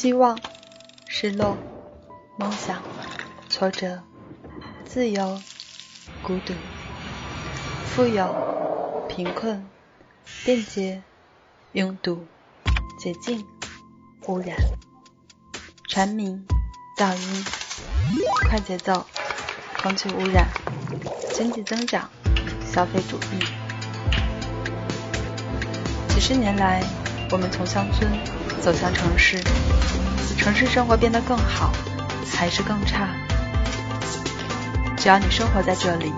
希望、失落、梦想、挫折、自由、孤独、富有、贫困、便捷、拥堵、洁净、污染、蝉鸣、噪音、快节奏、空气污染、经济增长、消费主义。几十年来，我们从乡村走向城市。城市生活变得更好，还是更差？只要你生活在这里，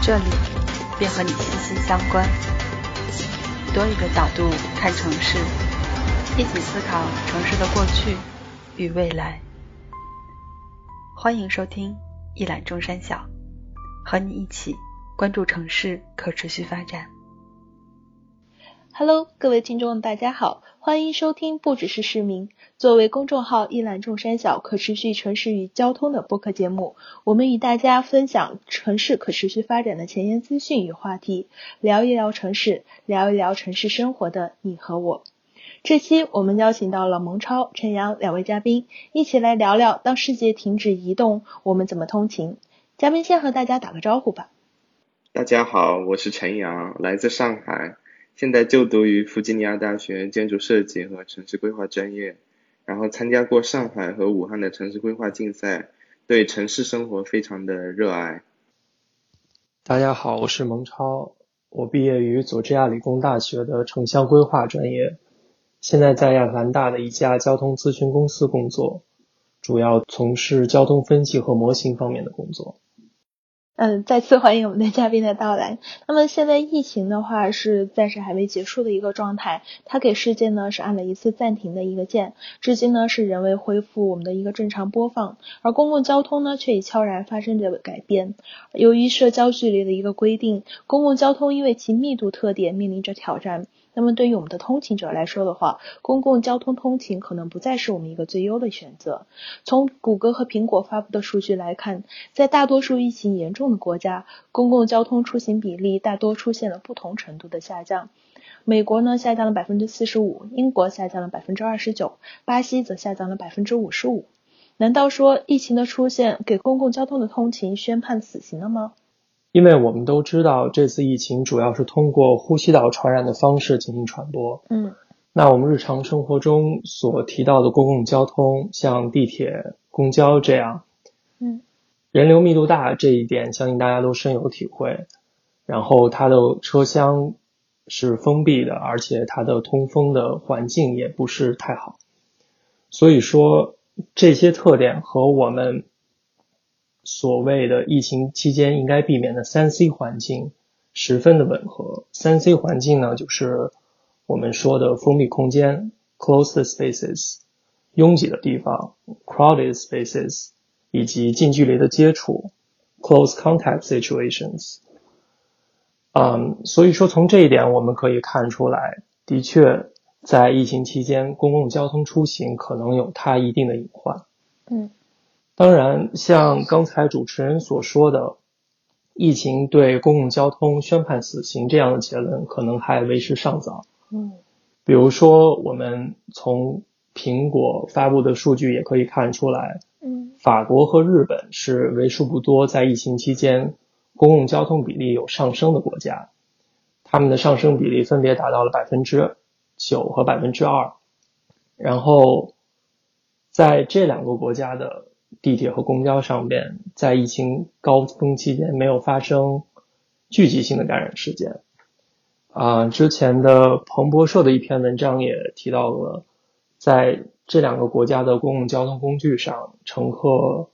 这里便和你息息相关。多一个角度看城市，一起思考城市的过去与未来。欢迎收听一览众山小，和你一起关注城市可持续发展。Hello，各位听众，大家好，欢迎收听不只是市民。作为公众号“一览众山小”可持续城市与交通的播客节目，我们与大家分享城市可持续发展的前沿资讯与话题，聊一聊城市，聊一聊城市生活的你和我。这期我们邀请到了蒙超、陈阳两位嘉宾，一起来聊聊当世界停止移动，我们怎么通勤。嘉宾先和大家打个招呼吧。大家好，我是陈阳，来自上海。现在就读于弗吉尼亚大学建筑设计和城市规划专业，然后参加过上海和武汉的城市规划竞赛，对城市生活非常的热爱。大家好，我是蒙超，我毕业于佐治亚理工大学的城乡规划专业，现在在亚特兰大的一家交通咨询公司工作，主要从事交通分析和模型方面的工作。嗯，再次欢迎我们的嘉宾的到来。那么现在疫情的话是暂时还没结束的一个状态，它给世界呢是按了一次暂停的一个键，至今呢是仍未恢复我们的一个正常播放，而公共交通呢却已悄然发生着改变。由于社交距离的一个规定，公共交通因为其密度特点面临着挑战。那么对于我们的通勤者来说的话，公共交通通勤可能不再是我们一个最优的选择。从谷歌和苹果发布的数据来看，在大多数疫情严重的国家，公共交通出行比例大多出现了不同程度的下降。美国呢下降了百分之四十五，英国下降了百分之二十九，巴西则下降了百分之五十五。难道说疫情的出现给公共交通的通勤宣判死刑了吗？因为我们都知道，这次疫情主要是通过呼吸道传染的方式进行传播。嗯，那我们日常生活中所提到的公共交通，像地铁、公交这样，嗯，人流密度大这一点，相信大家都深有体会。然后它的车厢是封闭的，而且它的通风的环境也不是太好。所以说，这些特点和我们。所谓的疫情期间应该避免的三 C 环境十分的吻合。三 C 环境呢，就是我们说的封闭空间 （closed spaces）、拥挤的地方 （crowded spaces） 以及近距离的接触 （close contact situations）。嗯，所以说从这一点我们可以看出来，的确在疫情期间，公共交通出行可能有它一定的隐患。嗯。当然，像刚才主持人所说的，疫情对公共交通宣判死刑这样的结论，可能还为时尚早。嗯，比如说，我们从苹果发布的数据也可以看出来，嗯，法国和日本是为数不多在疫情期间公共交通比例有上升的国家，他们的上升比例分别达到了百分之九和百分之二。然后，在这两个国家的。地铁和公交上边，在疫情高峰期间没有发生聚集性的感染事件。啊，之前的彭博社的一篇文章也提到了，在这两个国家的公共交通工具上，乘客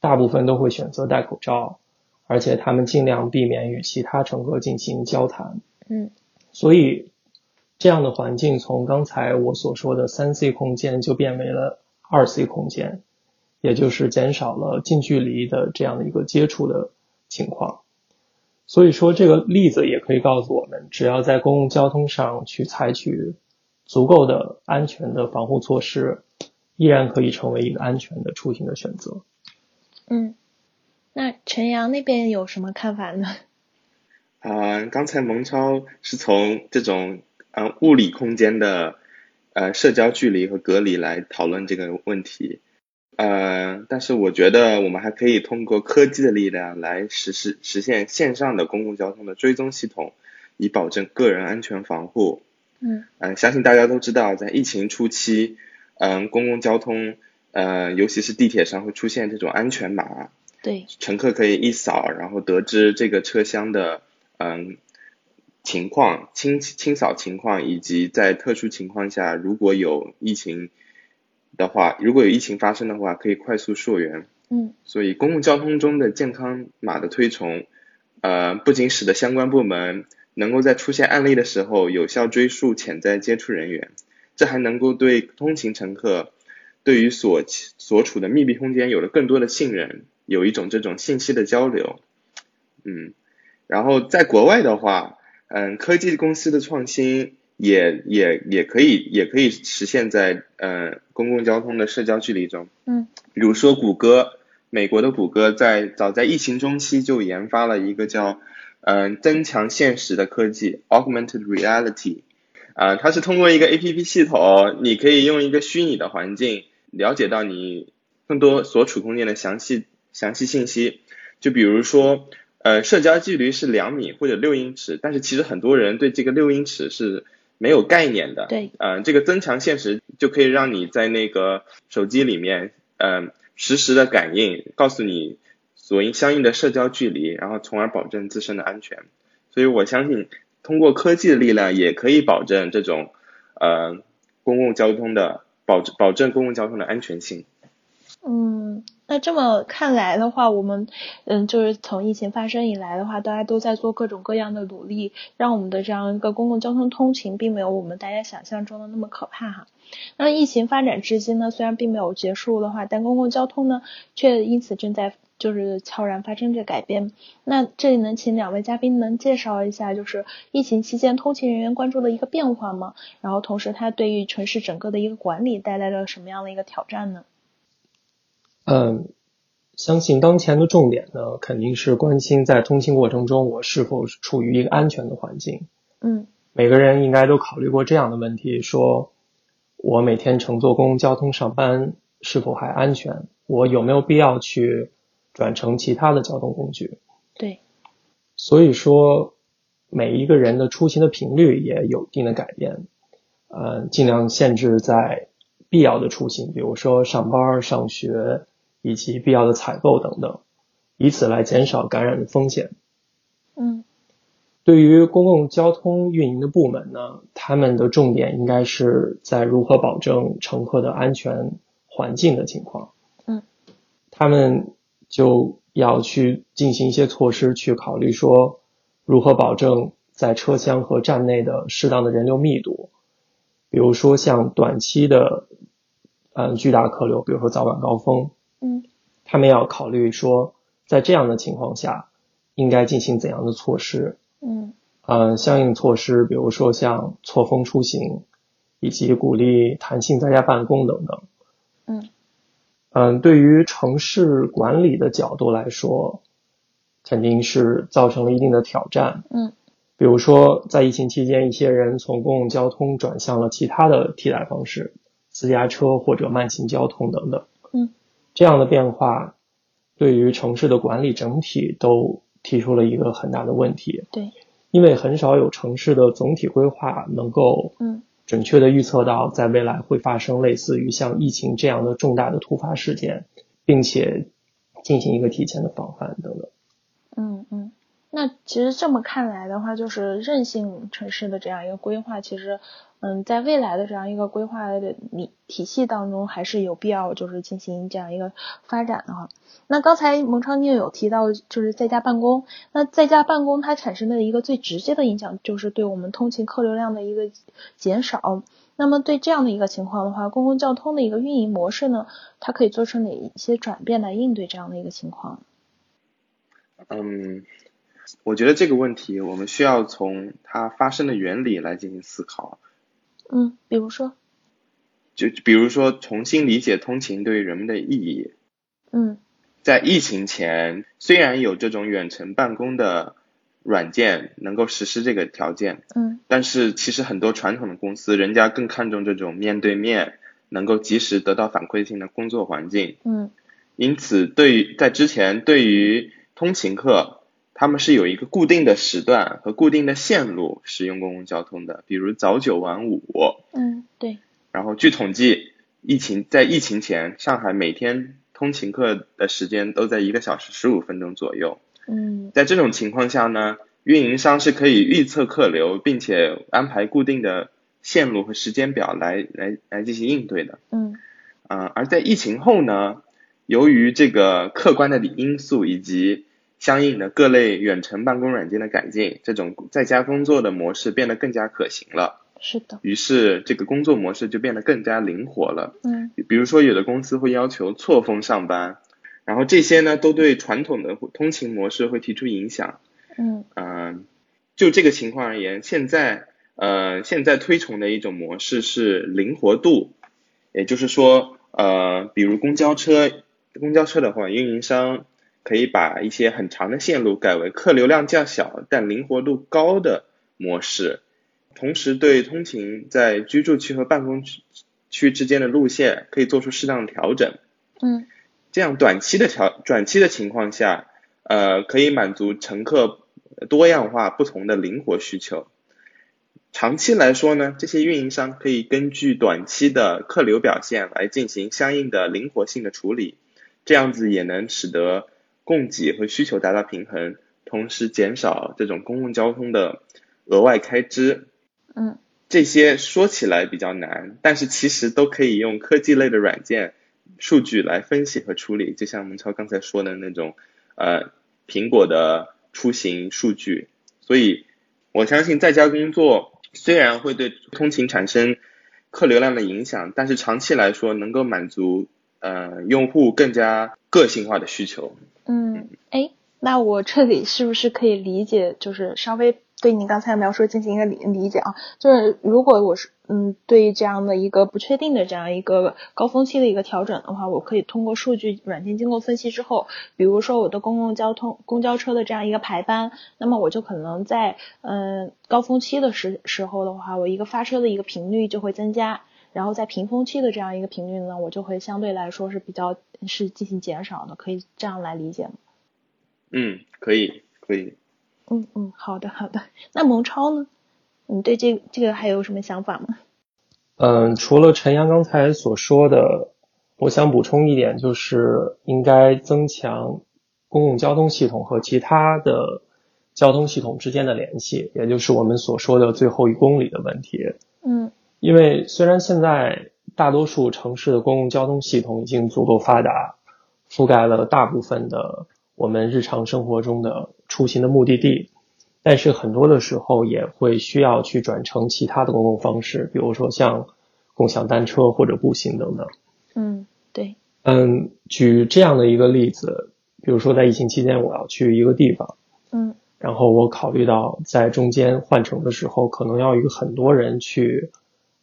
大部分都会选择戴口罩，而且他们尽量避免与其他乘客进行交谈。嗯，所以这样的环境从刚才我所说的三 C 空间就变为了二 C 空间。也就是减少了近距离的这样的一个接触的情况，所以说这个例子也可以告诉我们，只要在公共交通上去采取足够的安全的防护措施，依然可以成为一个安全的出行的选择。嗯，那陈阳那边有什么看法呢？啊，刚才蒙超是从这种嗯物理空间的呃社交距离和隔离来讨论这个问题，呃，但是我觉得我们还可以通过科技的力量来实施实现线上的公共交通的追踪系统，以保证个人安全防护。嗯嗯，相信大家都知道，在疫情初期，嗯，公共交通呃，尤其是地铁上会出现这种安全码，对，乘客可以一扫，然后得知这个车厢的嗯情况、清清扫情况，以及在特殊情况下如果有疫情的话，如果有疫情发生的话，可以快速溯源。嗯所以公共交通中的健康码的推崇，呃，不仅使得相关部门能够在出现案例的时候有效追溯潜在接触人员，这还能够对通勤乘客对于所所处的密闭空间有了更多的信任，有一种这种信息的交流。嗯，然后在国外的话，嗯，科技公司的创新也也也可以也可以实现在呃公共交通的社交距离中。嗯比如说谷歌，美国的谷歌在早在疫情中期就研发了一个叫嗯、呃增强现实的科技 （augmented reality），啊、它是通过一个 APP 系统，你可以用一个虚拟的环境了解到你更多所处空间的详细详细信息。就比如说，呃，社交距离是两米或者六英尺，但是其实很多人对这个六英尺是没有概念的。对，呃，这个增强现实就可以让你在那个手机里面，嗯、实时的感应，告诉你所应相应的社交距离，然后从而保证自身的安全。所以我相信，通过科技的力量，也可以保证这种呃公共交通的保保证公共交通的安全性。嗯，那这么看来的话，我们嗯，就是从疫情发生以来的话，大家都在做各种各样的努力，让我们的这样一个公共交通通勤并没有我们大家想象中的那么可怕哈。那疫情发展至今呢，虽然并没有结束的话，但公共交通呢，却因此正在就是悄然发生着改变。那这里能请两位嘉宾能介绍一下，就是疫情期间通勤人员关注的一个变化吗？然后同时它对于城市整个的一个管理带来了什么样的一个挑战呢？嗯，相信当前的重点呢，肯定是关心在通勤过程中我是否处于一个安全的环境。嗯每个人应该都考虑过这样的问题：说我每天乘坐公共交通上班是否还安全？我有没有必要去转乘其他的交通工具？对，所以说，每一个人的出行的频率也有一定的改变，呃，尽量限制在必要的出行，比如说上班、上学以及必要的采购等等，以此来减少感染的风险。嗯对于公共交通运营的部门呢，他们的重点应该是在如何保证乘客的安全环境的情况。嗯，他们就要去进行一些措施，去考虑说如何保证在车厢和站内的适当的人流密度，比如说像短期的嗯巨大客流，比如说早晚高峰，嗯他们要考虑说在这样的情况下应该进行怎样的措施。嗯呃，相应措施，比如说像错峰出行，以及鼓励弹性在家办公等等。嗯嗯，对于城市管理的角度来说，肯定是造成了一定的挑战。嗯比如说，在疫情期间，一些人从公共交通转向了其他的替代方式，私家车或者慢行交通等等。嗯，这样的变化对于城市的管理整体都提出了一个很大的问题。对，因为很少有城市的总体规划能够嗯准确的预测到在未来会发生类似于像疫情这样的重大的突发事件，并且进行一个提前的防范等等。嗯嗯。那其实这么看来的话，就是韧性城市的这样一个规划，其实，嗯，在未来的这样一个规划的体体系当中，还是有必要就是进行这样一个发展的哈。那刚才蒙昌宁有提到，就是在家办公，那在家办公它产生的一个最直接的影响，就是对我们通勤客流量的一个减少。那么对这样的一个情况的话，公共交通的一个运营模式呢，它可以做出哪一些转变来应对这样的一个情况？嗯，我觉得这个问题我们需要从它发生的原理来进行思考。嗯，比如说，就比如说重新理解通勤对于人们的意义。嗯在疫情前，虽然有这种远程办公的软件能够实施这个条件，嗯但是其实很多传统的公司，人家更看重这种面对面能够及时得到反馈性的工作环境。嗯因此，对于在之前对于通勤客，他们是有一个固定的时段和固定的线路使用公共交通的，比如早九晚五。嗯，对，然后据统计，疫情在疫情前，上海每天通勤客的时间都在一个小时十五分钟左右。嗯在这种情况下呢，运营商是可以预测客流，并且安排固定的线路和时间表来来来进行应对的。嗯啊、而在疫情后呢，由于这个客观的因素以及相应的各类远程办公软件的改进，这种在家工作的模式变得更加可行了。是的，于是这个工作模式就变得更加灵活了。嗯比如说，有的公司会要求错峰上班，然后这些呢都对传统的通勤模式会提出影响。嗯嗯、就这个情况而言，现在呃现在推崇的一种模式是灵活度，也就是说呃比如公交车，公交车的话，运营商可以把一些很长的线路改为客流量较小但灵活度高的模式，同时对通勤在居住区和办公区区之间的路线可以做出适当的调整。嗯这样短期的调短期的情况下，呃，可以满足乘客多样化、不同的灵活需求。长期来说呢，这些运营商可以根据短期的客流表现来进行相应的灵活性的处理，这样子也能使得供给和需求达到平衡，同时减少这种公共交通的额外开支。嗯这些说起来比较难，但是其实都可以用科技类的软件、数据来分析和处理。就像文超刚才说的那种，呃，苹果的出行数据。所以，我相信在家工作虽然会对通勤产生客流量的影响，但是长期来说能够满足呃用户更加个性化的需求。嗯，哎，那我这里是不是可以理解，就是稍微对你刚才描述进行一个理理解啊？就是如果我是嗯对这样的一个不确定的这样一个高峰期的一个调整的话，我可以通过数据软件经过分析之后，比如说我的公共交通公交车的这样一个排班，那么我就可能在嗯高峰期的时时候的话，我一个发车的一个频率就会增加。然后在平峰期的这样一个频率呢，我就会相对来说是比较是进行减少的，可以这样来理解吗？嗯，可以，可以。嗯嗯，好的好的。那蒙超呢？你对这这个还有什么想法吗？嗯，除了陈阳刚才所说的，我想补充一点，就是应该增强公共交通系统和其他的交通系统之间的联系，也就是我们所说的最后一公里的问题。嗯因为虽然现在大多数城市的公共交通系统已经足够发达，覆盖了大部分的我们日常生活中的出行的目的地，但是很多的时候也会需要去转乘其他的公共方式，比如说像共享单车或者步行等等。嗯，对，嗯，举这样的一个例子，比如说在疫情期间我要去一个地方，嗯然后我考虑到在中间换乘的时候，可能要与很多人去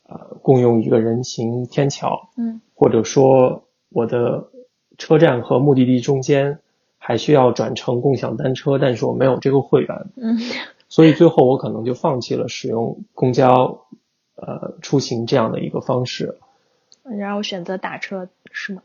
呃共用一个人行天桥，嗯或者说我的车站和目的地中间还需要转乘共享单车，但是我没有这个会员，嗯 所以最后我可能就放弃了使用公交呃出行这样的一个方式。然后选择打车是吗？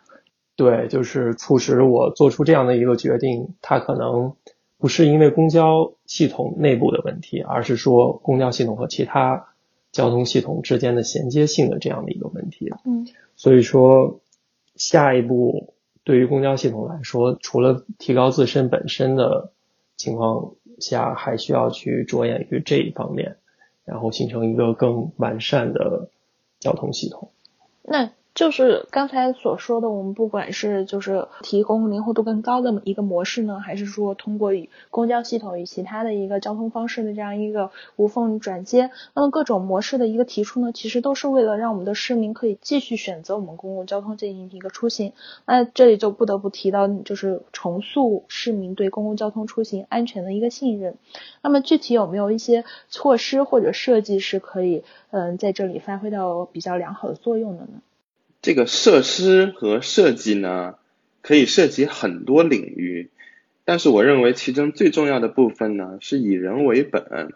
对，就是促使我做出这样的一个决定，它可能不是因为公交系统内部的问题，而是说公交系统和其他交通系统之间的衔接性的这样的一个问题。嗯所以说，下一步对于公交系统来说，除了提高自身本身的情况下，还需要去着眼于这一方面，然后形成一个更完善的交通系统。那就是刚才所说的，我们不管是就是提供灵活度更高的一个模式呢，还是说通过与公交系统与其他的一个交通方式的这样一个无缝转接，那么各种模式的一个提出呢，其实都是为了让我们的市民可以继续选择我们公共交通进行一个出行。那这里就不得不提到，就是重塑市民对公共交通出行安全的一个信任。那么具体有没有一些措施或者设计是可以嗯在这里发挥到比较良好的作用的呢？这个设施和设计呢，可以涉及很多领域，但是我认为其中最重要的部分呢，是以人为本，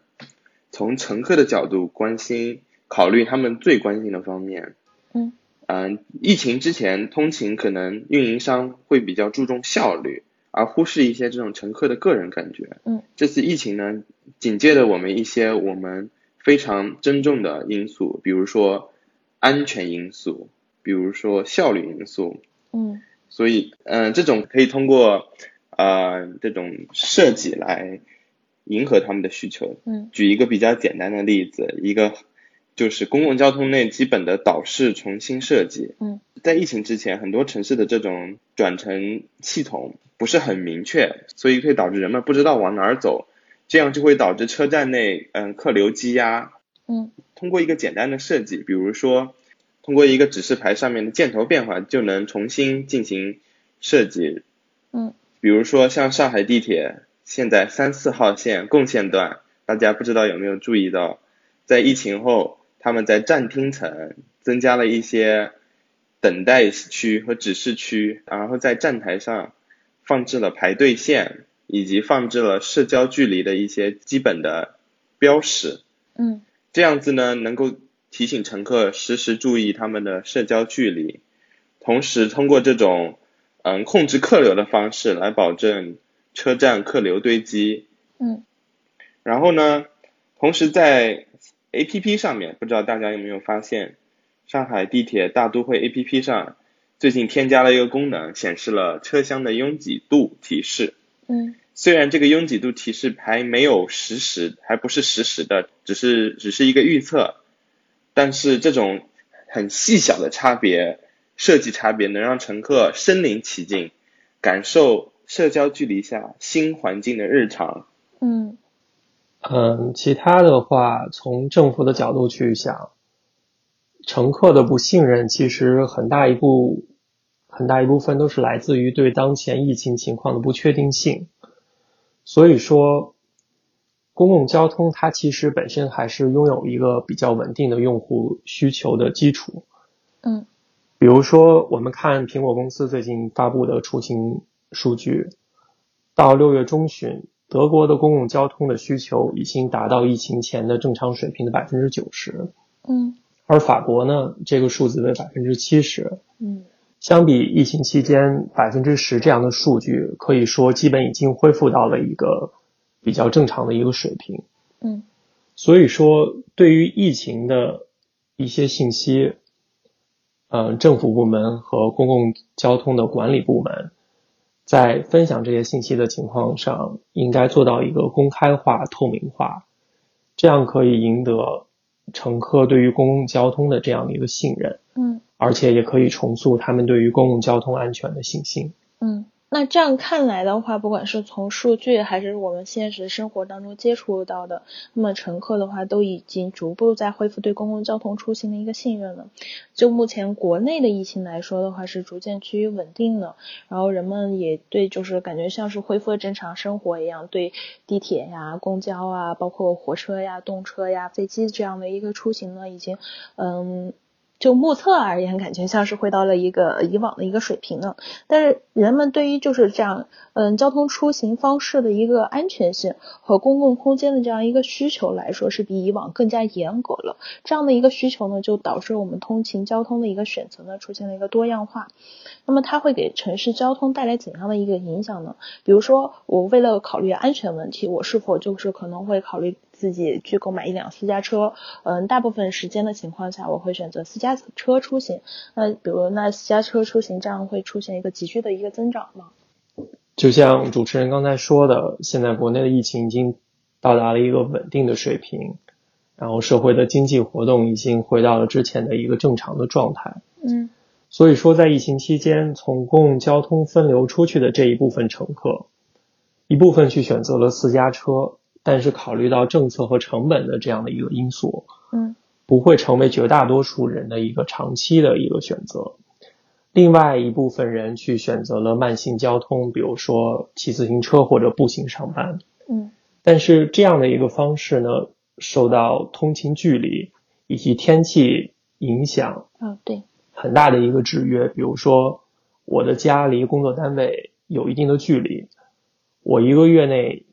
从乘客的角度关心，考虑他们最关心的方面。嗯嗯，疫情之前通勤可能运营商会比较注重效率，而忽视一些这种乘客的个人感觉。嗯，这次疫情呢，紧接着我们一些我们非常珍重的因素，比如说安全因素，比如说效率因素。嗯所以，嗯、这种可以通过呃这种设计来迎合他们的需求。嗯举一个比较简单的例子，一个就是公共交通内基本的导视重新设计。嗯，在疫情之前，很多城市的这种转乘系统不是很明确，所以会导致人们不知道往哪儿走，这样就会导致车站内嗯客流积压。嗯通过一个简单的设计，比如说通过一个指示牌上面的箭头变化，就能重新进行设计。嗯比如说像上海地铁现在三四号线共线段，大家不知道有没有注意到，在疫情后，他们在站厅层增加了一些等待区和指示区，然后在站台上放置了排队线，以及放置了社交距离的一些基本的标识。嗯这样子呢，能够提醒乘客时时注意他们的社交距离，同时通过这种嗯控制客流的方式来保证车站客流堆积。嗯然后呢，同时在 APP 上面，不知道大家有没有发现，上海地铁大都会 APP 上最近添加了一个功能，显示了车厢的拥挤度提示。嗯虽然这个拥挤度提示还没有实时，还不是实时的，只是只是一个预测，但是这种很细小的差别，设计差别能让乘客身临其境，感受社交距离下新环境的日常。嗯嗯，其他的话，从政府的角度去想，乘客的不信任其实很大一部很大一部分都是来自于对当前疫情情况的不确定性。所以说，公共交通它其实本身还是拥有一个比较稳定的用户需求的基础。嗯比如说，我们看苹果公司最近发布的出行数据，到六月中旬，德国的公共交通的需求已经达到疫情前的正常水平的百分之九十，嗯而法国呢，这个数字为百分之七十。嗯相比疫情期间百分之十这样的数据，可以说基本已经恢复到了一个比较正常的一个水平。嗯所以说，对于疫情的一些信息，呃，政府部门和公共交通的管理部门在分享这些信息的情况上，应该做到一个公开化、透明化，这样可以赢得乘客对于公共交通的这样的一个信任，嗯而且也可以重塑他们对于公共交通安全的信心。嗯，那这样看来的话，不管是从数据还是我们现实生活当中接触到的，那么乘客的话都已经逐步在恢复对公共交通出行的一个信任了。就目前国内的疫情来说的话，是逐渐趋于稳定的，然后人们也对就是感觉像是恢复了正常生活一样，对地铁呀、公交啊，包括火车呀、动车呀、飞机这样的一个出行呢，已经嗯。就目测而言，感觉像是回到了一个以往的一个水平呢。但是人们对于就是这样，嗯，交通出行方式的一个安全性和公共空间的这样一个需求来说，是比以往更加严格了。这样的一个需求呢，就导致我们通勤交通的一个选择呢，出现了一个多样化。那么它会给城市交通带来怎样的一个影响呢？比如说，我为了考虑安全问题，我是否就是可能会考虑自己去购买一辆私家车？嗯，大部分时间的情况下，我会选择私家车出行。那比如那私家车出行，这样会出现一个急剧的一个增长吗？就像主持人刚才说的，现在国内的疫情已经到达了一个稳定的水平，然后社会的经济活动已经回到了之前的一个正常的状态。嗯所以说，在疫情期间，从公共交通分流出去的这一部分乘客，一部分去选择了私家车，但是考虑到政策和成本的这样的一个因素，嗯不会成为绝大多数人的一个长期的一个选择。另外一部分人去选择了慢行交通，比如说骑自行车或者步行上班。嗯但是这样的一个方式呢，受到通勤距离以及天气影响啊对很大的一个制约。比如说，我的家离工作单位有一定的距离，我一个月内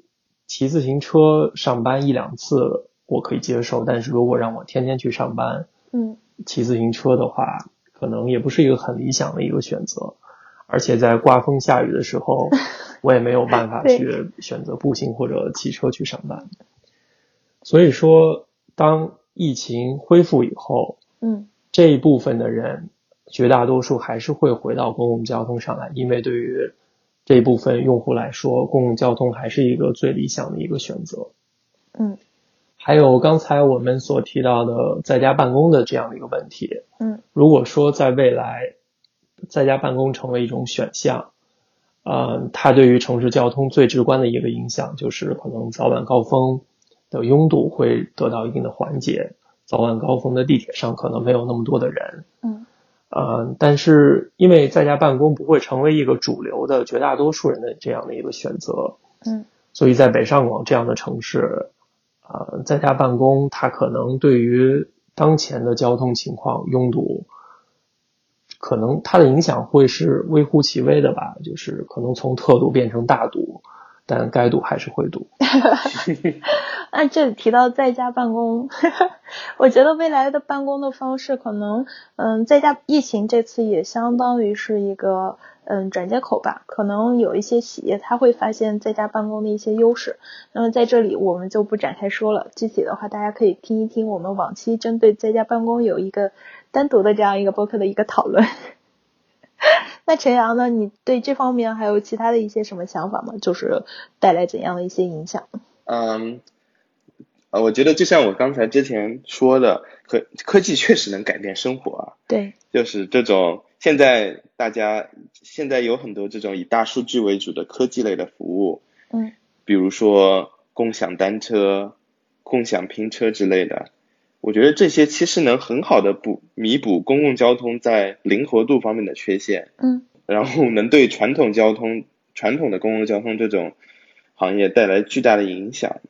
骑自行车上班一两次我可以接受，但是如果让我天天去上班，嗯骑自行车的话，可能也不是一个很理想的一个选择。而且在刮风下雨的时候，我也没有办法去选择步行或者骑车去上班。所以说，当疫情恢复以后，嗯这一部分的人，绝大多数还是会回到公共交通上来，因为对于这一部分用户来说，公共交通还是一个最理想的一个选择。嗯。还有刚才我们所提到的在家办公的这样的一个问题，嗯。如果说在未来在家办公成为一种选项，呃，它对于城市交通最直观的一个影响就是可能早晚高峰的拥堵会得到一定的缓解，早晚高峰的地铁上可能没有那么多的人，嗯呃，但是因为在家办公不会成为一个主流的绝大多数人的这样的一个选择，嗯。所以在北上广这样的城市，呃，在家办公，它可能对于当前的交通情况拥堵，可能它的影响会是微乎其微的吧，就是可能从特堵变成大堵，但该堵还是会堵。按这里提到在家办公，我觉得未来的办公的方式可能，嗯，在家疫情这次也相当于是一个嗯转接口吧，可能有一些企业它会发现在家办公的一些优势。那么在这里我们就不展开说了，具体的话大家可以听一听我们往期针对在家办公有一个单独的这样一个播客的一个讨论。那陈阳呢？你对这方面还有其他的一些什么想法吗？就是带来怎样的一些影响？嗯，呃，我觉得就像我刚才之前说的，科科技确实能改变生活啊。对，就是这种现在大家现在有很多这种以大数据为主的科技类的服务，嗯比如说共享单车、共享拼车之类的。我觉得这些其实能很好的补弥补公共交通在灵活度方面的缺陷，嗯 然后能对传统交通、传统的公共交通这种行业带来巨大的影响。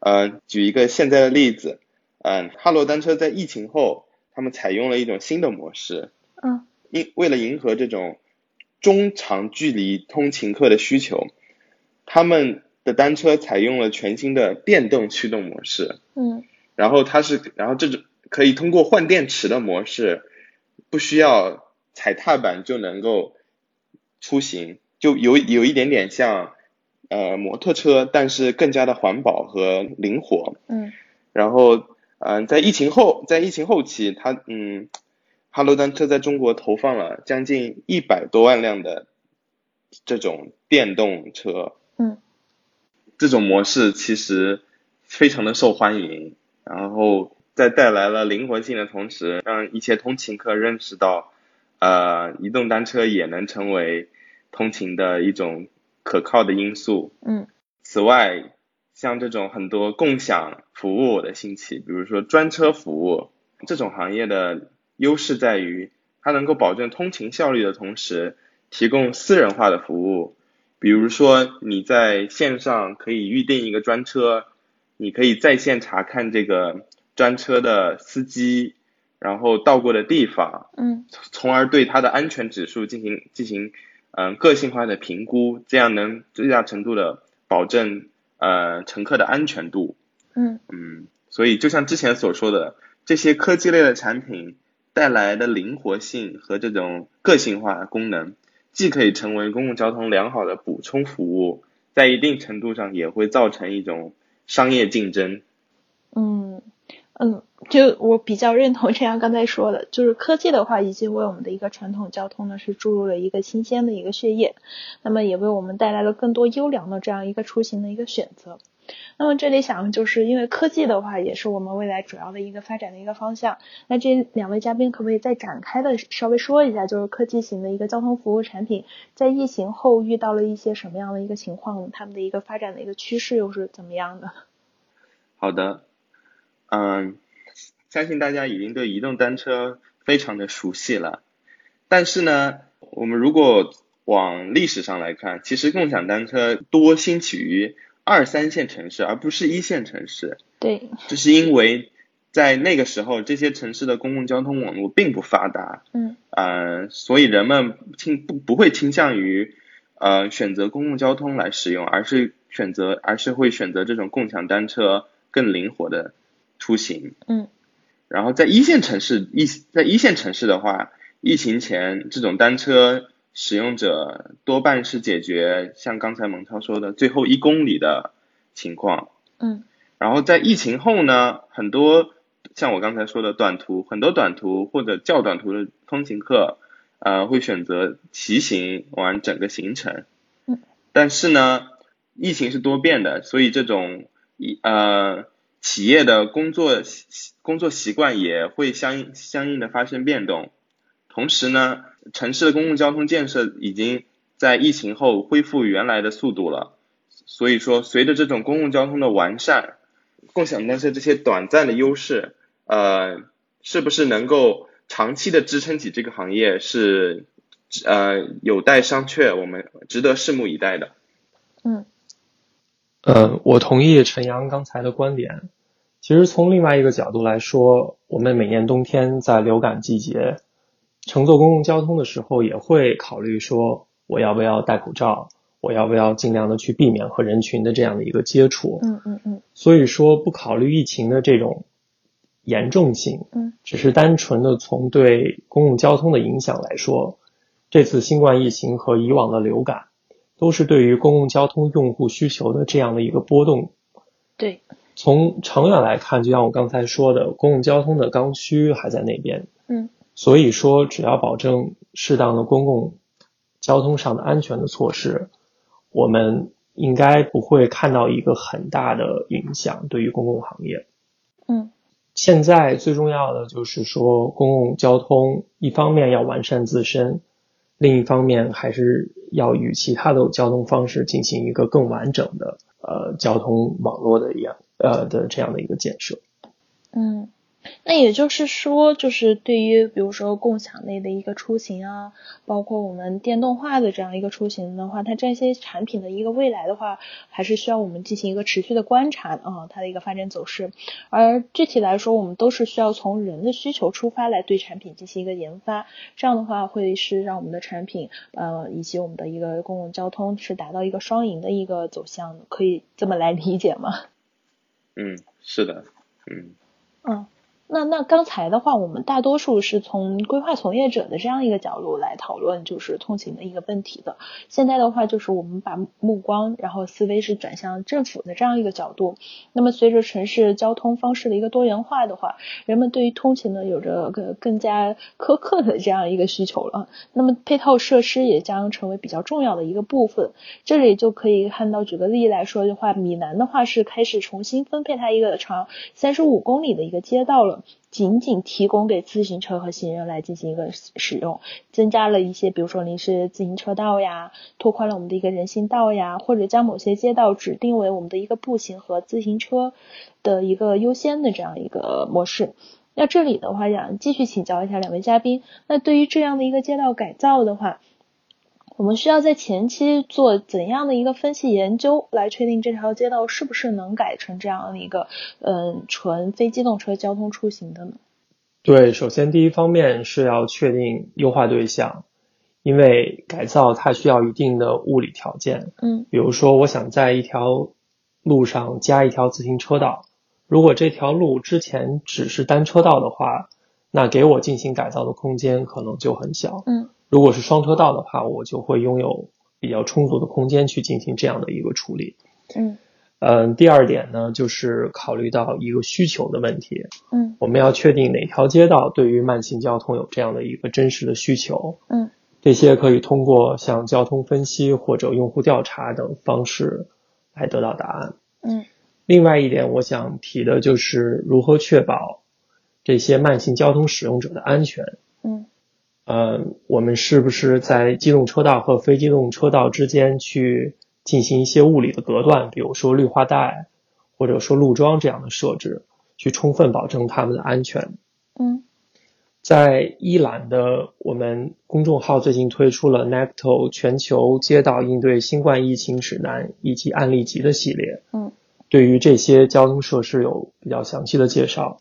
呃，举一个现在的例子，嗯、哈罗单车在疫情后，他们采用了一种新的模式，嗯因为了迎合这种中长距离通勤客的需求，他们的单车采用了全新的电动驱动模式。嗯然后它是，然后这种可以通过换电池的模式，不需要踩踏板就能够出行，就有有一点点像呃摩托车，但是更加的环保和灵活。嗯然后，嗯、在疫情后，在疫情后期，它嗯，哈罗单车在中国投放了将近一百多万辆的这种电动车。嗯这种模式其实非常的受欢迎，然后在带来了灵活性的同时，让一些通勤客认识到，呃，移动单车也能成为通勤的一种可靠的因素。嗯此外，像这种很多共享服务的兴起，比如说专车服务，这种行业的优势在于它能够保证通勤效率的同时，提供私人化的服务。比如说你在线上可以预定一个专车，你可以在线查看这个专车的司机，然后到过的地方，嗯从而对它的安全指数进行进行嗯、呃个性化的评估，这样能最大程度的保证呃乘客的安全度。嗯嗯，所以就像之前所说的，这些科技类的产品带来的灵活性和这种个性化功能，既可以成为公共交通良好的补充服务，在一定程度上也会造成一种商业竞争。嗯嗯，就我比较认同这样刚才说的，就是科技的话，已经为我们的一个传统交通呢是注入了一个新鲜的一个血液，那么也为我们带来了更多优良的这样一个出行的一个选择。那么这里想就是因为科技的话，也是我们未来主要的一个发展的一个方向。那这两位嘉宾可不可以再展开的稍微说一下，就是科技型的一个交通服务产品在疫情后遇到了一些什么样的一个情况，他们的一个发展的一个趋势又是怎么样的？好的，嗯，相信大家已经对移动单车非常的熟悉了，但是呢，我们如果往历史上来看，其实共享单车多兴起于二三线城市，而不是一线城市。对，这是因为在那个时候，这些城市的公共交通网络并不发达，嗯，呃，所以人们倾不不会倾向于呃选择公共交通来使用，而是选择而是会选择这种共享单车更灵活的出行，嗯，然后在一线城市一在一线城市的话，疫情前这种单车使用者多半是解决像刚才蒙超说的最后一公里的情况，嗯，然后在疫情后呢，很多像我刚才说的短途，很多短途或者较短途的通勤客，呃，会选择骑行完整个行程。嗯。但是呢，疫情是多变的，所以这种一呃企业的工作习工作习惯也会相应相应的发生变动。同时呢，城市的公共交通建设已经在疫情后恢复原来的速度了。所以说，随着这种公共交通的完善，共享单车这些短暂的优势，呃，是不是能够长期的支撑起这个行业，是呃有待商榷，我们值得拭目以待的。嗯，呃，我同意陈阳刚才的观点。其实从另外一个角度来说，我们每年冬天在流感季节乘坐公共交通的时候，也会考虑说我要不要戴口罩，我要不要尽量的去避免和人群的这样的一个接触。嗯嗯嗯所以说，不考虑疫情的这种严重性，嗯，只是单纯的从对公共交通的影响来说，这次新冠疫情和以往的流感，都是对于公共交通用户需求的这样的一个波动。对，从长远来看，就像我刚才说的，公共交通的刚需还在那边。嗯，所以说，只要保证适当的公共交通上的安全的措施，我们应该不会看到一个很大的影响对于公共行业。嗯现在最重要的就是说，公共交通一方面要完善自身，另一方面还是要与其他的交通方式进行一个更完整的呃交通网络的一样呃的这样的一个建设。嗯。那也就是说，就是对于比如说共享类的一个出行啊，包括我们电动化的这样一个出行的话，它这些产品的一个未来的话，还是需要我们进行一个持续的观察啊，它的一个发展走势。而具体来说，我们都是需要从人的需求出发来对产品进行一个研发，这样的话会是让我们的产品呃以及我们的一个公共交通是达到一个双赢的一个走向的，可以这么来理解吗？嗯，是的，嗯嗯。那那刚才的话，我们大多数是从规划从业者的这样一个角度来讨论，就是通勤的一个问题的。现在的话，就是我们把目光，然后思维是转向政府的这样一个角度。那么随着城市交通方式的一个多元化的话，人们对于通勤呢有着更更加苛刻的这样一个需求了。那么配套设施也将成为比较重要的一个部分。这里就可以看到，举个例来说的话，米兰的话是开始重新分配它一个长三十五公里的一个街道了。仅仅提供给自行车和行人来进行一个使用，增加了一些，比如说临时自行车道呀，拓宽了我们的一个人行道呀，或者将某些街道指定为我们的一个步行和自行车的一个优先的这样一个模式。那这里的话，想继续请教一下两位嘉宾，那对于这样的一个街道改造的话，我们需要在前期做怎样的一个分析研究，来确定这条街道是不是能改成这样的一个嗯纯非机动车交通出行的呢？对，首先第一方面是要确定优化对象，因为改造它需要一定的物理条件。嗯，比如说我想在一条路上加一条自行车道，如果这条路之前只是单车道的话，那给我进行改造的空间可能就很小。嗯。如果是双车道的话，我就会拥有比较充足的空间去进行这样的一个处理。嗯嗯，第二点呢，就是考虑到一个需求的问题。嗯我们要确定哪条街道对于慢行交通有这样的一个真实的需求。嗯这些可以通过像交通分析或者用户调查等方式来得到答案。嗯另外一点，我想提的就是如何确保这些慢行交通使用者的安全。嗯呃，我们是不是在机动车道和非机动车道之间去进行一些物理的隔断，比如说绿化带，或者说路桩这样的设置，去充分保证他们的安全？嗯在伊朗的我们公众号最近推出了 NACTO 全球街道应对新冠疫情指南以及案例集的系列，嗯对于这些交通设施有比较详细的介绍。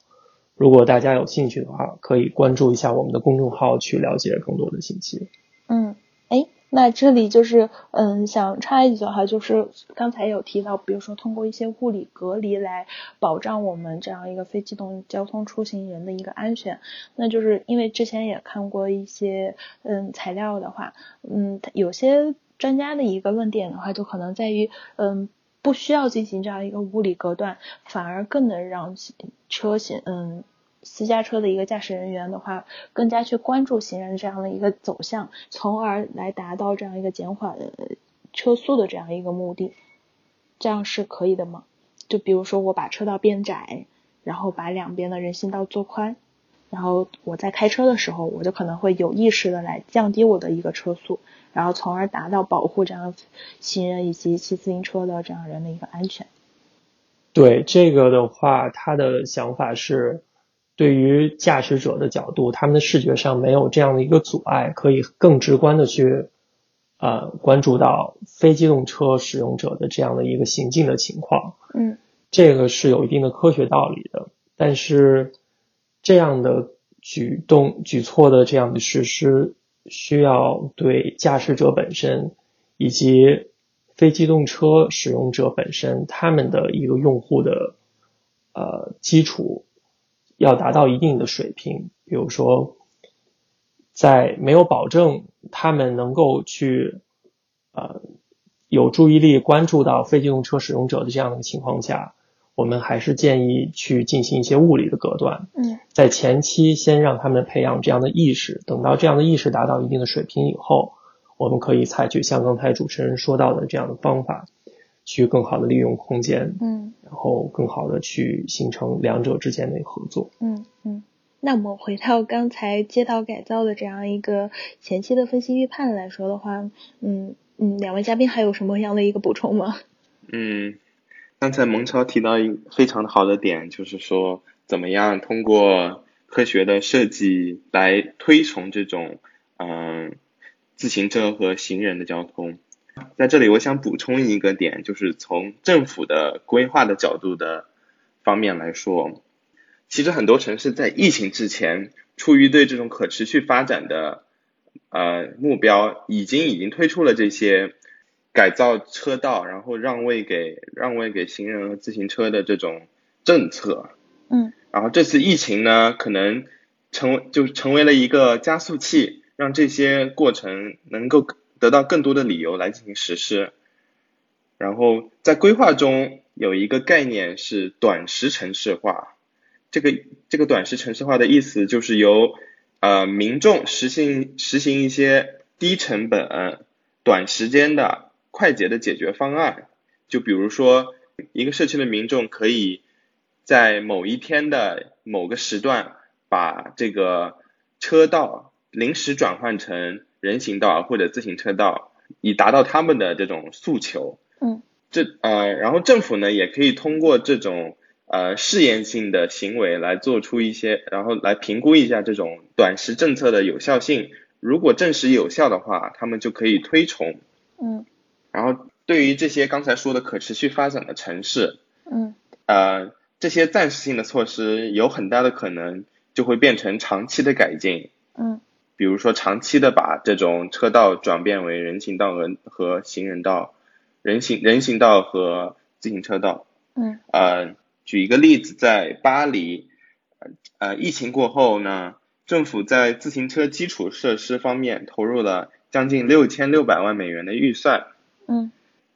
如果大家有兴趣的话，可以关注一下我们的公众号，去了解更多的信息。嗯，哎，那这里就是嗯，想插一句哈，就是刚才有提到，比如说通过一些物理隔离来保障我们这样一个非机动交通出行人的一个安全。那就是因为之前也看过一些嗯材料的话，嗯，有些专家的一个论点的话，就可能在于嗯。不需要进行这样一个物理隔断，反而更能让车行嗯私家车的一个驾驶人员的话，更加去关注行人这样的一个走向，从而来达到这样一个减缓车速的这样一个目的，这样是可以的吗？就比如说我把车道变窄，然后把两边的人行道做宽，然后我在开车的时候，我就可能会有意识的来降低我的一个车速。然后，从而达到保护这样行人以及骑自行车的这样人的一个安全。对这个的话，他的想法是，对于驾驶者的角度，他们的视觉上没有这样的一个阻碍，可以更直观的去呃关注到非机动车使用者的这样的一个行进的情况。嗯，这个是有一定的科学道理的，但是这样的举动举措的这样的实施。需要对驾驶者本身以及非机动车使用者本身，他们的一个用户的呃基础要达到一定的水平。比如说，在没有保证他们能够去呃有注意力关注到非机动车使用者的这样的情况下。我们还是建议去进行一些物理的隔断，嗯，在前期先让他们培养这样的意识，等到这样的意识达到一定的水平以后，我们可以采取像刚才主持人说到的这样的方法，去更好的利用空间，嗯，然后更好的去形成两者之间的合作，嗯嗯。那我们回到刚才街道改造的这样一个前期的分析预判来说的话，嗯嗯，两位嘉宾还有什么样的一个补充吗？嗯。刚才蒙超提到一非常好的点，就是说怎么样通过科学的设计来推崇这种嗯自行车和行人的交通。在这里，我想补充一个点，就是从政府的规划的角度的方面来说，其实很多城市在疫情之前，出于对这种可持续发展的呃目标，已经已经推出了这些。改造车道，然后让位给让位给行人和自行车的这种政策，嗯，然后这次疫情呢，可能成就成为了一个加速器，让这些过程能够得到更多的理由来进行实施。然后在规划中有一个概念是短时城市化，这个这个短时城市化的意思就是由呃民众实行实行一些低成本、短时间的。快捷的解决方案，就比如说，一个社区的民众可以在某一天的某个时段，把这个车道临时转换成人行道或者自行车道，以达到他们的这种诉求。嗯，这呃，然后政府呢也可以通过这种呃试验性的行为来做出一些，然后来评估一下这种短时政策的有效性。如果证实有效的话，他们就可以推崇。嗯。然后，对于这些刚才说的可持续发展的城市，嗯，呃，这些暂时性的措施有很大的可能就会变成长期的改进，嗯，比如说长期的把这种车道转变为人行道和和行人道，人行人行道和自行车道，嗯，呃，举一个例子，在巴黎，呃，疫情过后呢，政府在自行车基础设施方面投入了将近六千六百万美元的预算。嗯，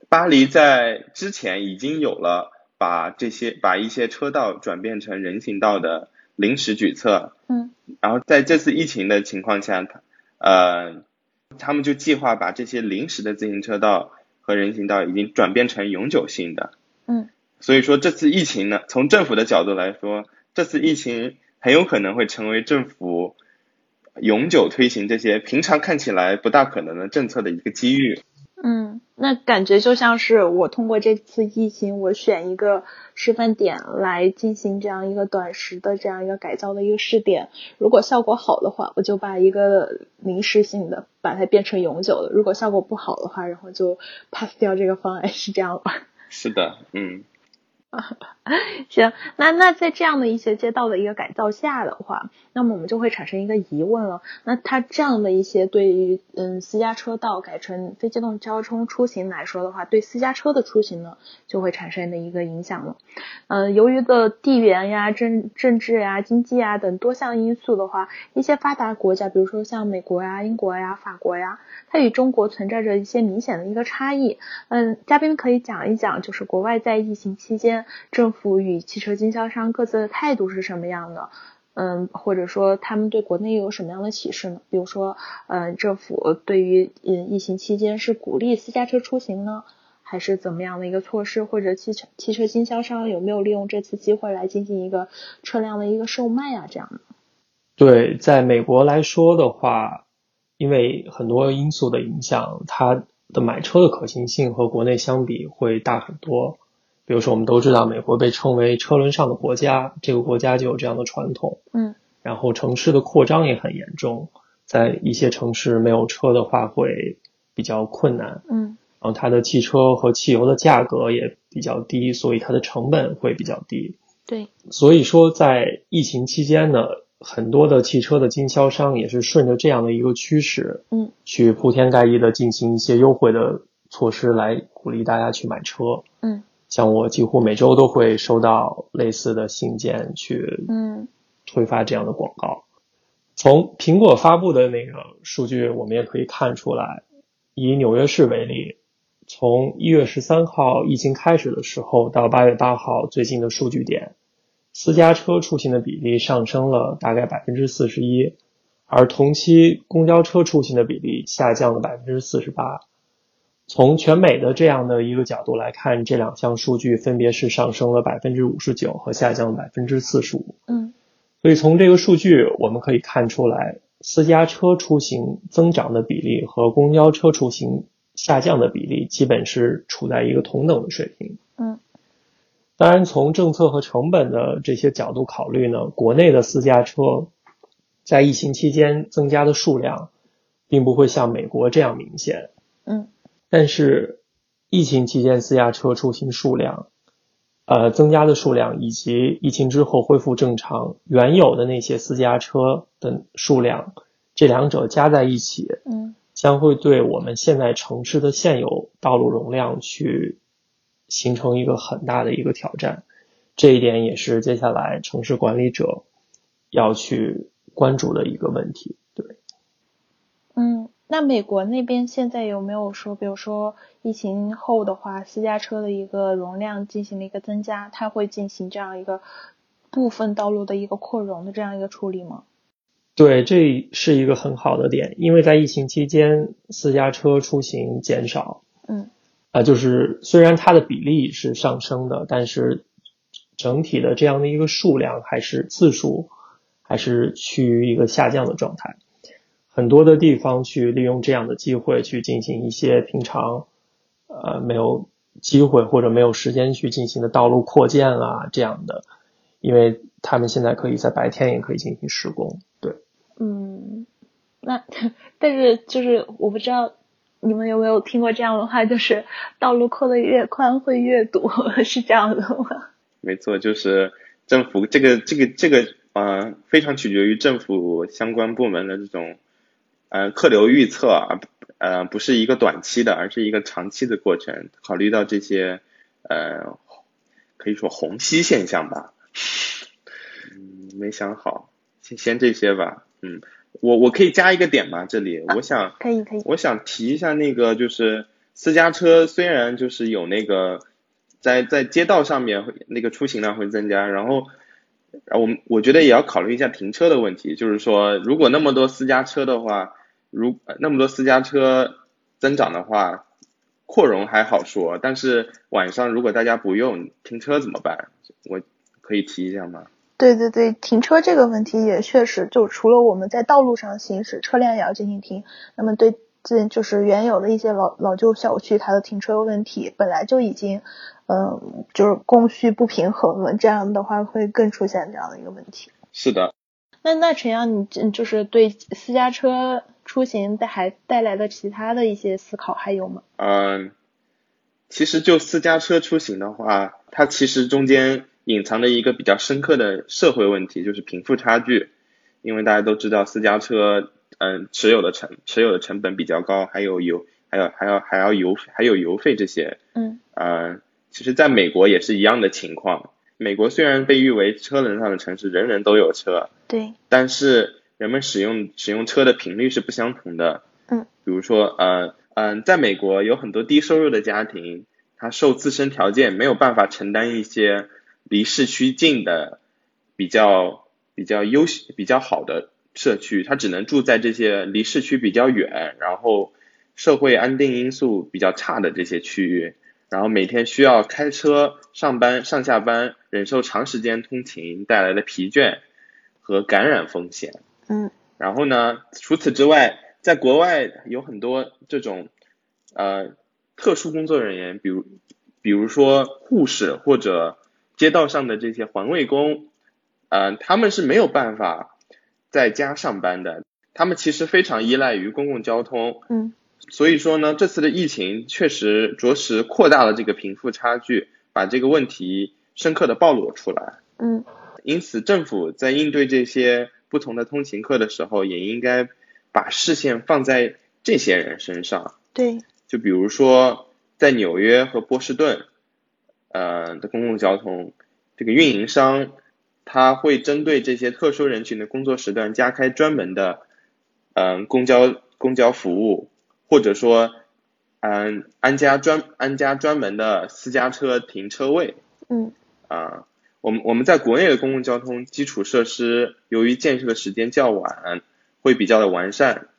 巴黎在之前已经有了把这些把一些车道转变成人行道的临时举措。嗯，然后在这次疫情的情况下，他呃，他们就计划把这些临时的自行车道和人行道已经转变成永久性的。嗯，所以说这次疫情呢，从政府的角度来说，这次疫情很有可能会成为政府永久推行这些平常看起来不大可能的政策的一个机遇。嗯，那感觉就像是我通过这次疫情，我选一个示范点来进行这样一个短时的这样一个改造的一个试点。如果效果好的话，我就把一个临时性的把它变成永久的；如果效果不好的话，然后就 pass 掉这个方案，是这样吧？是的，嗯。行，那那在这样的一些街道的一个改造下的话，那么我们就会产生一个疑问了。那它这样的一些对于嗯私家车道改成非机动交通出行来说的话，对私家车的出行呢就会产生的一个影响了。嗯，由于的地缘呀、政政治呀、经济呀等多项因素的话，一些发达国家，比如说像美国呀、英国呀、法国呀，它与中国存在着一些明显的一个差异。嗯，嘉宾可以讲一讲，就是国外在疫情期间政府。与汽车经销商各自的态度是什么样的？嗯，或者说他们对国内有什么样的启示呢？比如说，嗯，政府对于嗯疫情期间是鼓励私家车出行呢，还是怎么样的一个措施？或者汽车汽车经销商有没有利用这次机会来进行一个车辆的一个售卖啊？这样的？对，在美国来说的话，因为很多因素的影响，它的买车的可行性和国内相比会大很多。比如说，我们都知道美国被称为车轮上的国家，这个国家就有这样的传统。嗯，然后城市的扩张也很严重，在一些城市没有车的话会比较困难。嗯，然后它的汽车和汽油的价格也比较低，所以它的成本会比较低。对，所以说在疫情期间呢，很多的汽车的经销商也是顺着这样的一个趋势，嗯，去铺天盖地的进行一些优惠的措施来鼓励大家去买车。嗯。像我几乎每周都会收到类似的信件，去嗯推发这样的广告。从苹果发布的那个数据，我们也可以看出来，以纽约市为例，从一月十三号疫情开始的时候到八月八号最近的数据点，私家车出行的比例上升了大概百分之四十一，而同期公交车出行的比例下降了百分之四十八。从全美的这样的一个角度来看，这两项数据分别是上升了百分之五十九和下降百分之四十五。嗯，所以从这个数据我们可以看出来，私家车出行增长的比例和公交车出行下降的比例基本是处在一个同等的水平。嗯，当然从政策和成本的这些角度考虑呢，国内的私家车在疫情期间增加的数量，并不会像美国这样明显。嗯。但是，疫情期间私家车出行数量，呃，增加的数量以及疫情之后恢复正常原有的那些私家车的数量，这两者加在一起，嗯，将会对我们现在城市的现有道路容量去形成一个很大的一个挑战。这一点也是接下来城市管理者要去关注的一个问题。那美国那边现在有没有说，比如说疫情后的话，私家车的一个容量进行了一个增加，它会进行这样一个部分道路的一个扩容的这样一个处理吗？对，这是一个很好的点，因为在疫情期间私家车出行减少，嗯，啊，就是虽然它的比例是上升的，但是整体的这样的一个数量还是次数还是趋于一个下降的状态。很多的地方去利用这样的机会去进行一些平常，呃没有机会或者没有时间去进行的道路扩建啊这样的，因为他们现在可以在白天也可以进行施工。对，嗯，那但是就是我不知道你们有没有听过这样的话，就是道路扩得越宽会越堵，是这样的吗？没错，就是政府这个这个这个呃非常取决于政府相关部门的这种。呃，客流预测啊，呃，不是一个短期的，而是一个长期的过程。考虑到这些，呃，可以说虹吸现象吧。嗯，没想好，先先这些吧。嗯，我我可以加一个点吗？这里，我想可以可以，我想提一下那个，就是私家车虽然就是有那个在在街道上面那个出行量会增加，然后。然后我们我觉得也要考虑一下停车的问题，就是说，如果那么多私家车的话，如那么多私家车增长的话，扩容还好说，但是晚上如果大家不用停车怎么办？我可以提一下吗？对对对，停车这个问题也确实，就除了我们在道路上行驶，车辆也要进行停。那么对这就是原有的一些老老旧小区，它的停车问题本来就已经。嗯，就是供需不平衡了，这样的话会更出现这样的一个问题。是的。那那陈阳，你就是对私家车出行带还带来的其他的一些思考还有吗？嗯，其实就私家车出行的话，它其实中间隐藏着一个比较深刻的社会问题，就是贫富差距。因为大家都知道私家车，嗯，持有的成持有的成本比较高，还有油，还有还要还要油还有油费这些。嗯。呃，其实在美国也是一样的情况。美国虽然被誉为车轮上的城市，人人都有车。对。但是人们使用使用车的频率是不相同的。嗯。比如说，呃。嗯，在美国有很多低收入的家庭，他受自身条件没有办法承担一些离市区近的比较比较优比较好的社区，他只能住在这些离市区比较远，然后社会安定因素比较差的这些区域，然后每天需要开车上班上下班，忍受长时间通勤带来的疲倦和感染风险。嗯，然后呢，除此之外。在国外有很多这种呃特殊工作人员，比如比如说护士或者街道上的这些环卫工，呃，他们是没有办法在家上班的，他们其实非常依赖于公共交通。嗯。所以说呢，这次的疫情确实着实扩大了这个贫富差距，把这个问题深刻的暴露出来。嗯。因此，政府在应对这些不同的通勤客的时候，也应该。把视线放在这些人身上，对，就比如说在纽约和波士顿，呃的公共交通，这个运营商他会针对这些特殊人群的工作时段加开专门的，嗯公交公交服务，或者说，嗯安家专安家专门的私家车停车位，嗯，啊，我们我们在国内的公共交通基础设施由于建设的时间较晚。会比较的完善，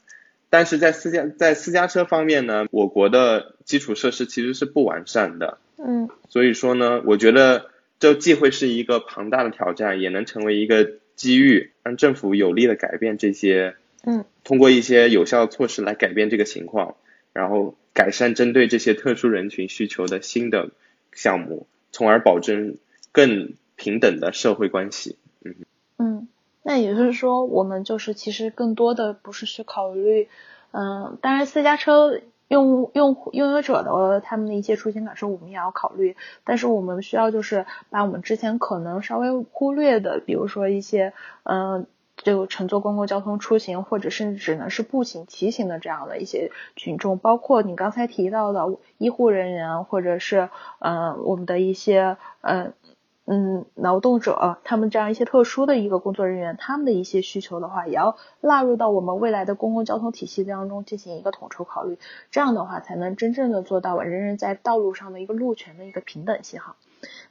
但是在私家在私家车方面呢，我国的基础设施其实是不完善的。嗯，所以说呢，我觉得这既会是一个庞大的挑战，也能成为一个机遇，让政府有力的改变这些。嗯，通过一些有效措施来改变这个情况，然后改善针对这些特殊人群需求的新的项目，从而保证更平等的社会关系。嗯嗯。那也就是说，我们就是其实更多的不是去考虑，嗯，当然私家车用用拥有者的他们的一些出行感受，我们也要考虑。但是我们需要就是把我们之前可能稍微忽略的，比如说一些，嗯，就乘坐公共交通出行，或者甚至只能是步行、骑行的这样的一些群众，包括你刚才提到的医护人员，或者是嗯我们的一些嗯。嗯，劳动者他们这样一些特殊的一个工作人员，他们的一些需求的话，也要纳入到我们未来的公共交通体系当中进行一个统筹考虑。这样的话，才能真正的做到人人在道路上的一个路权的一个平等性哈。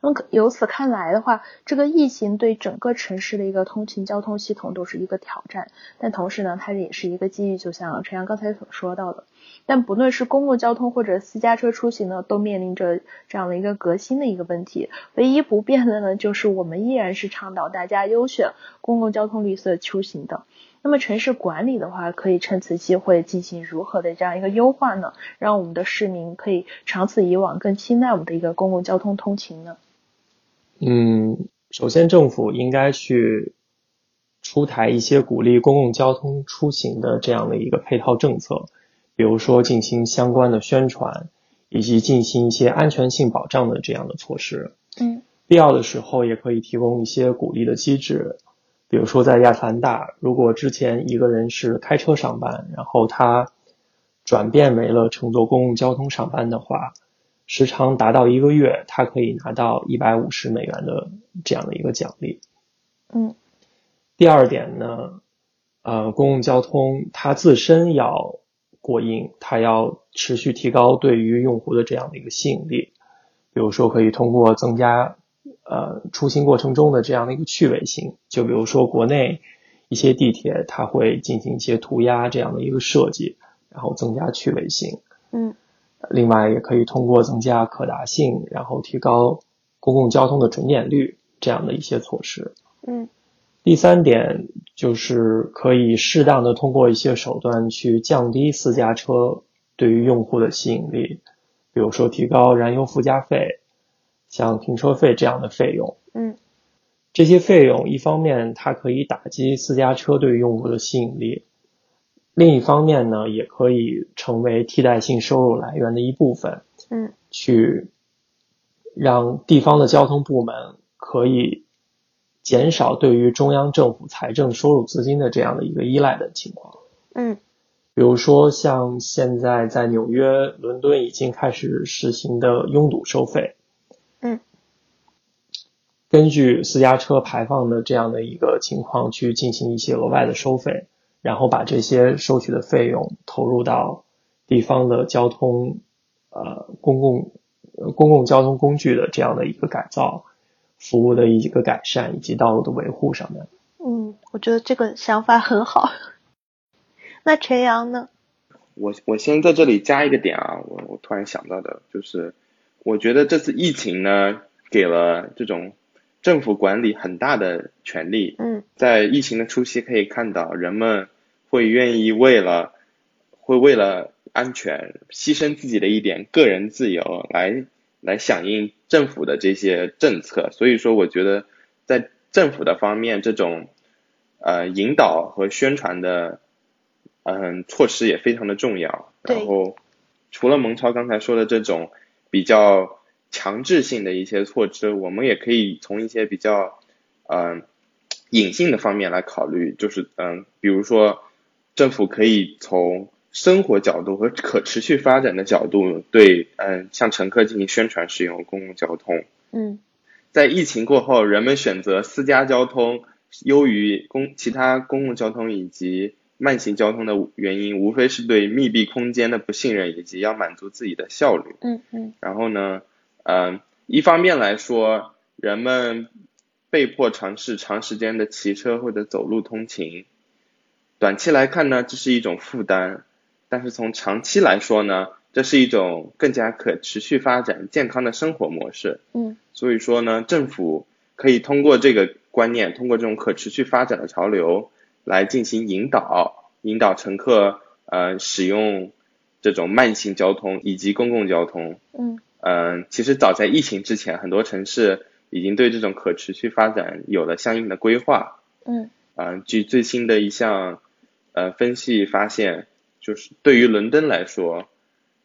那么由此看来的话，这个疫情对整个城市的一个通勤交通系统都是一个挑战，但同时呢，它也是一个机遇。就像陈阳刚才所说到的。但不论是公共交通或者私家车出行呢，都面临着这样的一个革新的一个问题。唯一不变的呢，就是我们依然是倡导大家优选公共交通绿色出行的。那么城市管理的话，可以趁此机会进行如何的这样一个优化呢？让我们的市民可以长此以往更青睐我们的一个公共交通通勤呢？嗯，首先政府应该去出台一些鼓励公共交通出行的这样的一个配套政策。比如说进行相关的宣传，以及进行一些安全性保障的这样的措施。嗯，必要的时候也可以提供一些鼓励的机制。比如说在亚特兰大，如果之前一个人是开车上班，然后他转变为了乘坐公共交通上班的话，时长达到一个月，他可以拿到一百五十美元的这样的一个奖励。嗯，第二点呢，呃，公共交通它自身要。过硬，它要持续提高对于用户的这样的一个吸引力，比如说可以通过增加呃出行过程中的这样的一个趣味性，就比如说国内一些地铁它会进行一些涂鸦这样的一个设计，然后增加趣味性。嗯，另外也可以通过增加可达性，然后提高公共交通的准点率这样的一些措施。嗯。第三点就是可以适当的通过一些手段去降低私家车对于用户的吸引力，比如说提高燃油附加费，像停车费这样的费用。嗯，这些费用一方面它可以打击私家车对用户的吸引力，另一方面呢，也可以成为替代性收入来源的一部分。嗯，去让地方的交通部门可以减少对于中央政府财政收入资金的这样的一个依赖的情况。嗯，比如说像现在在纽约、伦敦已经开始实行的拥堵收费。嗯，根据私家车排放的这样的一个情况去进行一些额外的收费，然后把这些收取的费用投入到地方的交通。呃，公共公共交通工具的这样的一个改造，服务的一个改善以及道路的维护上面。嗯，我觉得这个想法很好。那陈阳呢？我我先在这里加一个点啊，我我突然想到的就是，我觉得这次疫情呢，给了这种政府管理很大的权利。嗯，在疫情的初期可以看到，人们会愿意为了会为了。安全，牺牲自己的一点个人自由来来响应政府的这些政策，所以说我觉得在政府的方面，这种呃引导和宣传的嗯措施也非常的重要。然后除了蒙超刚才说的这种比较强制性的一些措施，我们也可以从一些比较嗯隐性的方面来考虑，就是嗯比如说政府可以从生活角度和可持续发展的角度，对，嗯，向乘客进行宣传使用公共交通。嗯，在疫情过后，人们选择私家交通优于公其他公共交通以及慢行交通的原因，无非是对密闭空间的不信任，以及要满足自己的效率。嗯嗯。然后呢，嗯，一方面来说，人们被迫尝试长时间的骑车或者走路通勤，短期来看呢，这是一种负担。但是从长期来说呢，这是一种更加可持续发展、健康的生活模式。嗯，所以说呢，政府可以通过这个观念，通过这种可持续发展的潮流来进行引导，引导乘客呃使用这种慢行交通以及公共交通。嗯，嗯，其实早在疫情之前，很多城市已经对这种可持续发展有了相应的规划。嗯，啊，据最新的一项呃分析发现。就是对于伦敦来说，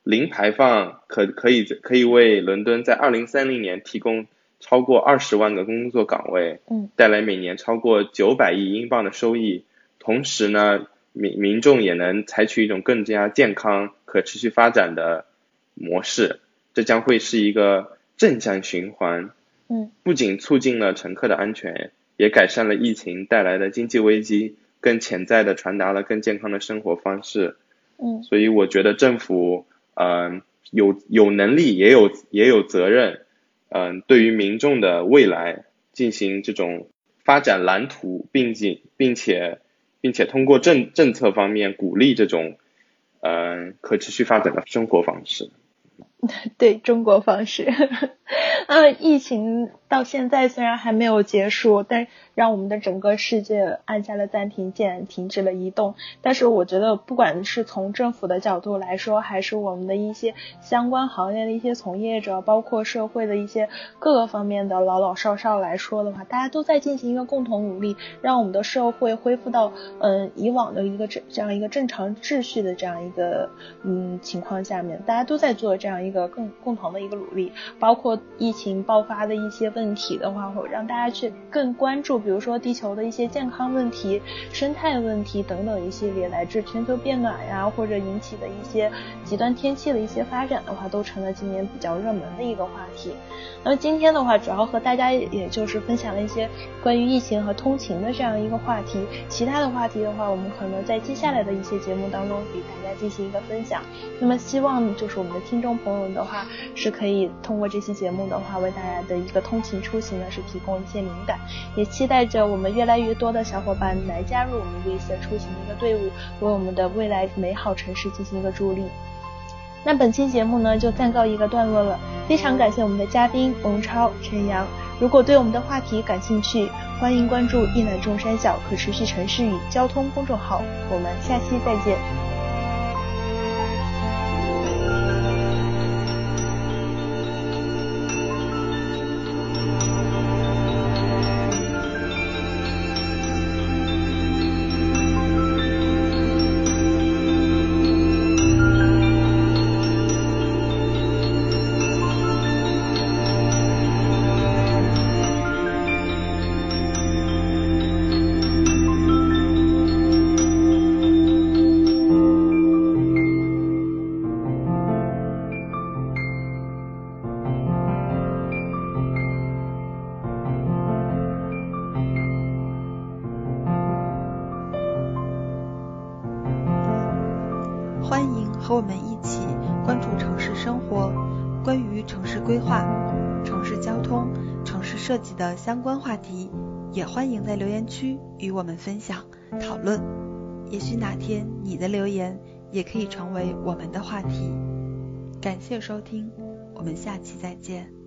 零排放可可以可以为伦敦在二零三零年提供超过二十万个工作岗位，嗯，带来每年超过九百亿英镑的收益。同时呢，民民众也能采取一种更加健康、可持续发展的模式，这将会是一个正向循环。嗯，不仅促进了乘客的安全，也改善了疫情带来的经济危机，更潜在的传达了更健康的生活方式。嗯，所以我觉得政府嗯有有能力也有也有责任，嗯对于民众的未来进行这种发展蓝图，并且并且并且通过政政策方面鼓励这种嗯可持续发展的生活方式。对中国方式，嗯，疫情到现在虽然还没有结束，但让我们的整个世界按下了暂停键，停止了移动。但是我觉得，不管是从政府的角度来说，还是我们的一些相关行业的一些从业者，包括社会的一些各个方面的老老少少来说的话，大家都在进行一个共同努力，让我们的社会恢复到嗯以往的一个这这样一个正常秩序的这样一个嗯情况下面，大家都在做这样一。个更共同的一个努力，包括疫情爆发的一些问题的话，会让大家去更关注，比如说地球的一些健康问题、生态问题等等一系列，乃至全球变暖呀，或者引起的一些极端天气的一些发展的话，都成了今年比较热门的一个话题。那么今天的话，主要和大家也就是分享了一些关于疫情和通勤的这样一个话题，其他的话题的话，我们可能在接下来的一些节目当中给大家进行一个分享。那么希望就是我们的听众朋友。的话是可以通过这期节目的话，为大家的一个通勤出行呢是提供一些灵感，也期待着我们越来越多的小伙伴来加入我们绿色出行的一个队伍，为我们的未来美好城市进行一个助力。那本期节目呢就暂告一个段落了，非常感谢我们的嘉宾翁超、陈阳。如果对我们的话题感兴趣，欢迎关注“一览众山小可持续城市与交通”公众号。我们下期再见。的相关话题，也欢迎在留言区与我们分享讨论。也许哪天你的留言也可以成为我们的话题。感谢收听，我们下期再见。